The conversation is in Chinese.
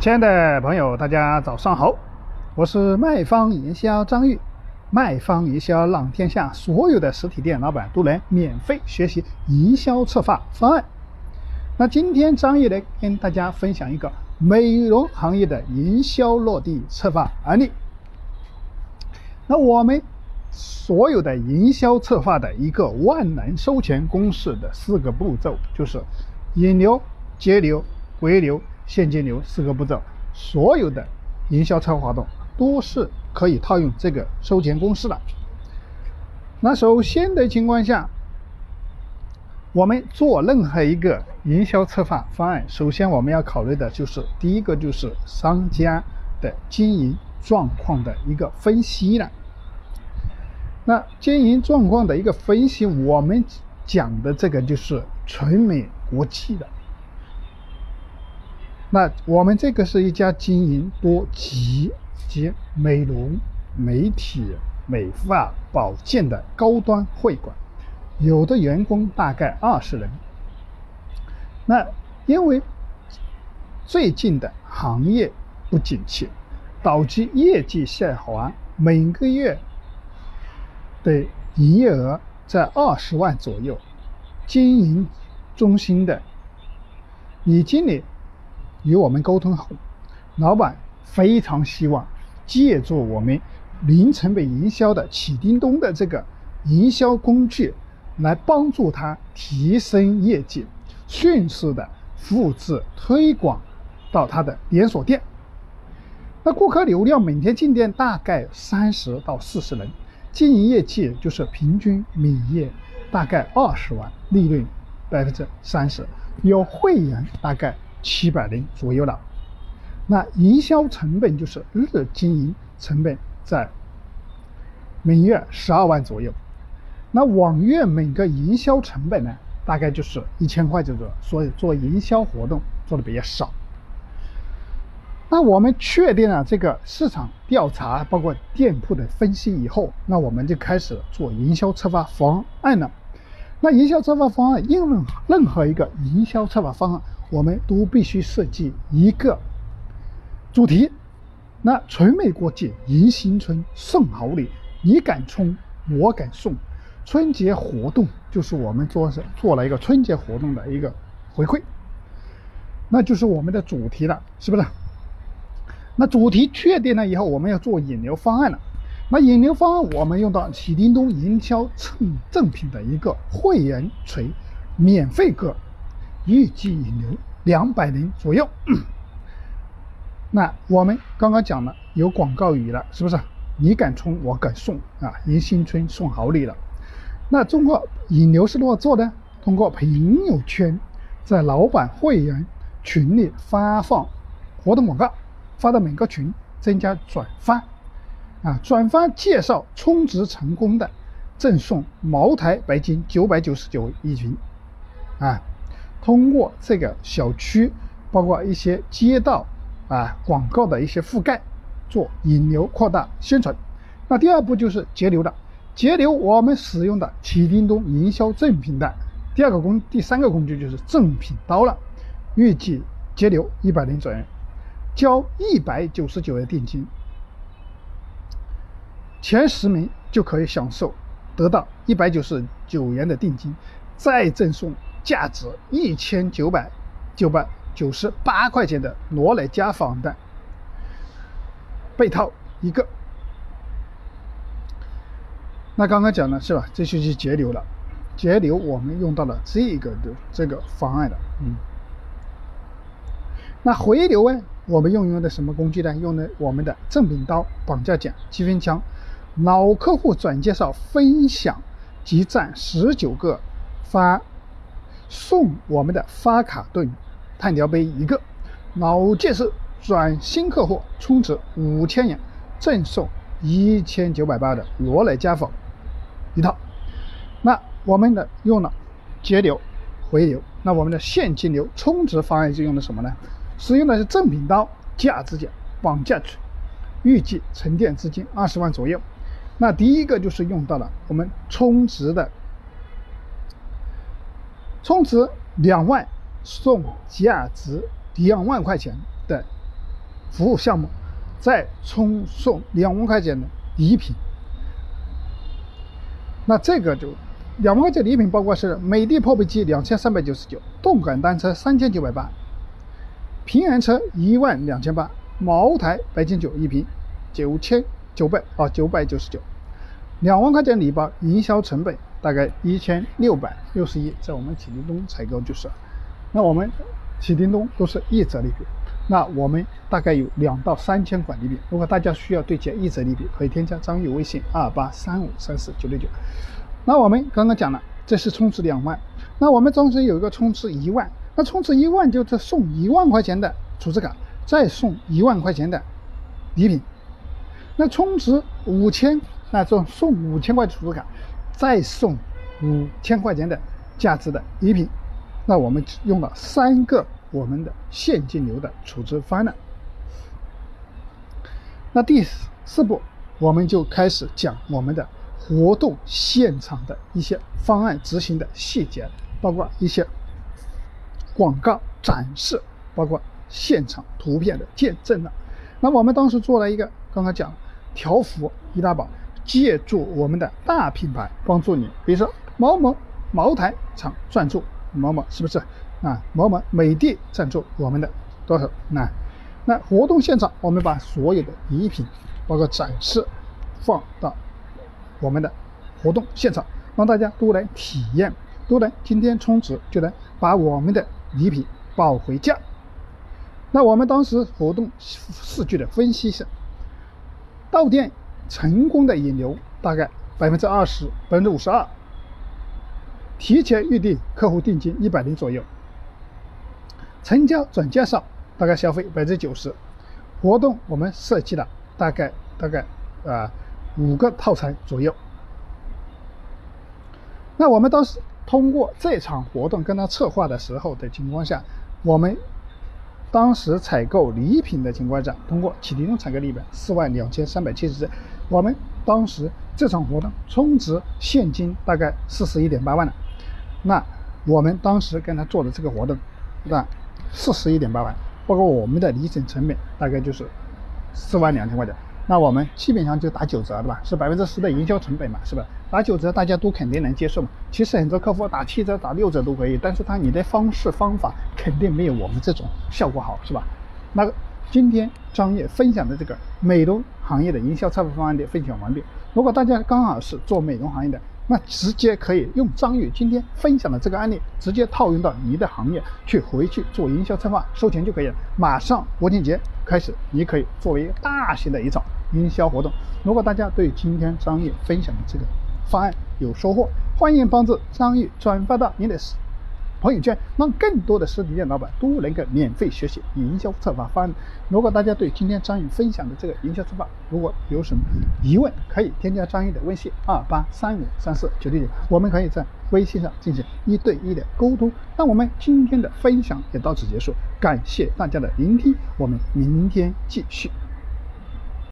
亲爱的朋友，大家早上好，我是卖方营销张玉。卖方营销让天下所有的实体店老板都能免费学习营销策划方案。那今天张玉来跟大家分享一个美容行业的营销落地策划案例。那我们所有的营销策划的一个万能收钱公式的四个步骤，就是引流、截流、回流、现金流四个步骤。所有的营销策划活动都是可以套用这个收钱公式的。那首先的情况下，我们做任何一个营销策划方案，首先我们要考虑的就是第一个就是商家的经营状况的一个分析了。那经营状况的一个分析，我们讲的这个就是纯美国际的。那我们这个是一家经营多级及美容、美体、美发、保健的高端会馆，有的员工大概二十人。那因为最近的行业不景气，导致业绩下滑，每个月的营业额在二十万左右。经营中心的李经理。与我们沟通后，老板非常希望借助我们零成本营销的启叮咚的这个营销工具，来帮助他提升业绩，迅速的复制推广到他的连锁店。那顾客流量每天进店大概三十到四十人，经营业绩就是平均每月大概二十万，利润百分之三十，有会员大概。七百零左右了，那营销成本就是日经营成本在每月十二万左右，那网月每个营销成本呢，大概就是一千块左右，所以做营销活动做的比较少。那我们确定了这个市场调查，包括店铺的分析以后，那我们就开始做营销策划方案了。那营销策划方案，任何任何一个营销策划方案。我们都必须设计一个主题。那纯美国际迎新春送好礼，你敢冲，我敢送。春节活动就是我们做做了一个春节活动的一个回馈，那就是我们的主题了，是不是？那主题确定了以后，我们要做引流方案了。那引流方案，我们用到喜叮咚营销赠赠品的一个会员锤，免费个。预计引流两百人左右。那我们刚刚讲了有广告语了，是不是？你敢冲，我敢送啊！迎新春送好礼了。那通过引流是如何做的？通过朋友圈，在老板会员群里发放活动广告，发到每个群，增加转发。啊，转发介绍充值成功的，赠送茅台白金九百九十九一瓶。啊。通过这个小区，包括一些街道啊广告的一些覆盖，做引流扩大宣传。那第二步就是截流的，截流我们使用的启叮咚营销赠品的第二个工，第三个工具就是赠品刀了。预计截流一百零左右，交一百九十九的定金，前十名就可以享受得到一百九十九元的定金，再赠送。价值一千九百九百九十八块钱的罗莱家纺的被套一个。那刚刚讲了是吧？这就是节流了。节流我们用到了这个的这个方案了，嗯。那回流呢？我们用用的什么工具呢？用的我们的正品刀、绑架剪、积分枪、老客户转介绍、分享及赞十九个发。送我们的发卡顿碳条杯一个，老介绍转新客户充值五千元，赠送一千九百八的罗莱家纺一套。那我们的用了节流回流，那我们的现金流充值方案是用的什么呢？使用的是正品刀价值奖绑架群，预计沉淀资金二十万左右。那第一个就是用到了我们充值的。充值两万送价值两万块钱的服务项目，再充送两万块钱的礼品。那这个就两万块钱礼品包括是美的破壁机两千三百九十九，动感单车三千九百八，平安车一万两千八，茅台白金酒一瓶九千九百啊九百九十九，两万块钱礼包营销成本大概一千六百六十一，在我们启灵东采购就是，那我们启灵东都是一折礼品。那我们大概有两到三千款礼品，如果大家需要对接一折礼品，可以添加张玉微信二八三五三四九六九。那我们刚刚讲了，这是充值两万，那我们当时有一个充值一万，那充值一万就是送一万块钱的储值卡，再送一万块钱的礼品。那充值五千，那就送五千块储值卡，再送五千块钱的价值的礼品。那我们用了三个。我们的现金流的处置方案。那第四步，我们就开始讲我们的活动现场的一些方案执行的细节，包括一些广告展示，包括现场图片的见证了。那我们当时做了一个，刚刚讲条幅易大宝，借助我们的大品牌帮助你，比如说某某茅台厂赞助某某，是不是？啊，某某美的赞助我们的多少？那那活动现场，我们把所有的礼品，包括展示，放到我们的活动现场，让大家都来体验，都能今天充值就能把我们的礼品抱回家。那我们当时活动数据的分析是，到店成功的引流大概百分之二十，百分之五十二，提前预定客户定金一百零左右。成交转介绍大概消费百分之九十，活动我们设计了大概大概啊五个套餐左右。那我们当时通过这场活动跟他策划的时候的情况下，我们当时采购礼品的情况下，通过启迪东采购礼品四万两千三百七十只，我们当时这场活动充值现金大概四十一点八万了。那我们当时跟他做的这个活动，那。四十一点八万，包括我们的离省成本大概就是四万两千块钱，那我们基本上就打九折，对吧？是百分之十的营销成本嘛，是吧？打九折大家都肯定能接受嘛。其实很多客户打七折、打六折都可以，但是他你的方式方法肯定没有我们这种效果好，是吧？那今天张烨分享的这个美容行业的营销策划方案的分享完毕。如果大家刚好是做美容行业的，那直接可以用张宇今天分享的这个案例，直接套用到你的行业去，回去做营销策划收钱就可以了。马上国庆节开始，你可以作为大型的一场营销活动。如果大家对今天张宇分享的这个方案有收获，欢迎帮助张宇转发到你的。朋友圈，让更多的实体店老板都能够免费学习营销策划方案。如果大家对今天张宇分享的这个营销策划如果有什么疑问，可以添加张宇的微信二八三五三四九六九，我们可以在微信上进行一对一的沟通。那我们今天的分享也到此结束，感谢大家的聆听，我们明天继续。